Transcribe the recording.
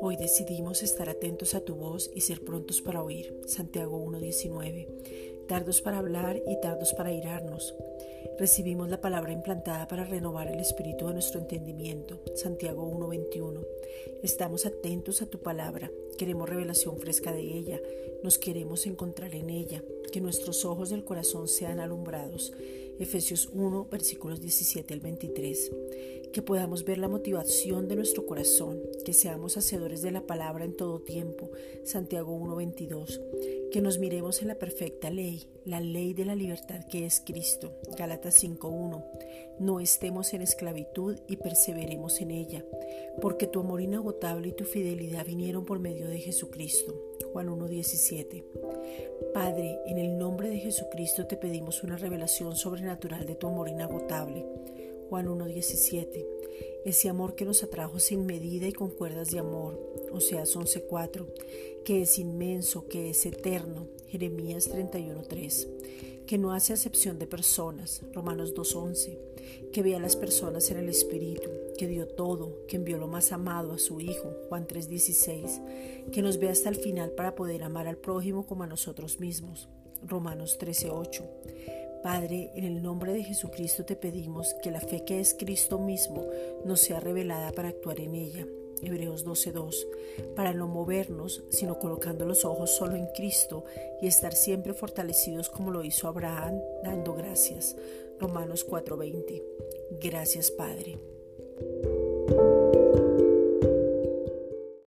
Hoy decidimos estar atentos a tu voz y ser prontos para oír. Santiago 1.19. Tardos para hablar y tardos para irarnos. Recibimos la palabra implantada para renovar el espíritu de nuestro entendimiento. Santiago 1.21. Estamos atentos a tu palabra. Queremos revelación fresca de ella. Nos queremos encontrar en ella. Que nuestros ojos del corazón sean alumbrados. Efesios 1, versículos 17 al 23. Que podamos ver la motivación de nuestro corazón. Que seamos hacedores de la palabra en todo tiempo. Santiago 1, 22 que nos miremos en la perfecta ley, la ley de la libertad que es Cristo. Gálatas 5.1. No estemos en esclavitud y perseveremos en ella, porque tu amor inagotable y tu fidelidad vinieron por medio de Jesucristo. Juan 1.17. Padre, en el nombre de Jesucristo te pedimos una revelación sobrenatural de tu amor inagotable. Juan 1.17. Ese amor que nos atrajo sin medida y con cuerdas de amor. Oseas 11.4. Que es inmenso, que es eterno. Jeremías 31.3. Que no hace acepción de personas. Romanos 2.11. Que ve a las personas en el Espíritu. Que dio todo. Que envió lo más amado a su Hijo. Juan 3.16. Que nos ve hasta el final para poder amar al prójimo como a nosotros mismos. Romanos 13.8 Padre, en el nombre de Jesucristo te pedimos que la fe que es Cristo mismo nos sea revelada para actuar en ella. Hebreos 12:2, para no movernos, sino colocando los ojos solo en Cristo y estar siempre fortalecidos como lo hizo Abraham, dando gracias. Romanos 4:20. Gracias, Padre.